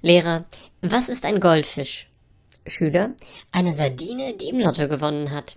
Lehrer, was ist ein Goldfisch? Schüler, eine Sardine, die im Lotto gewonnen hat.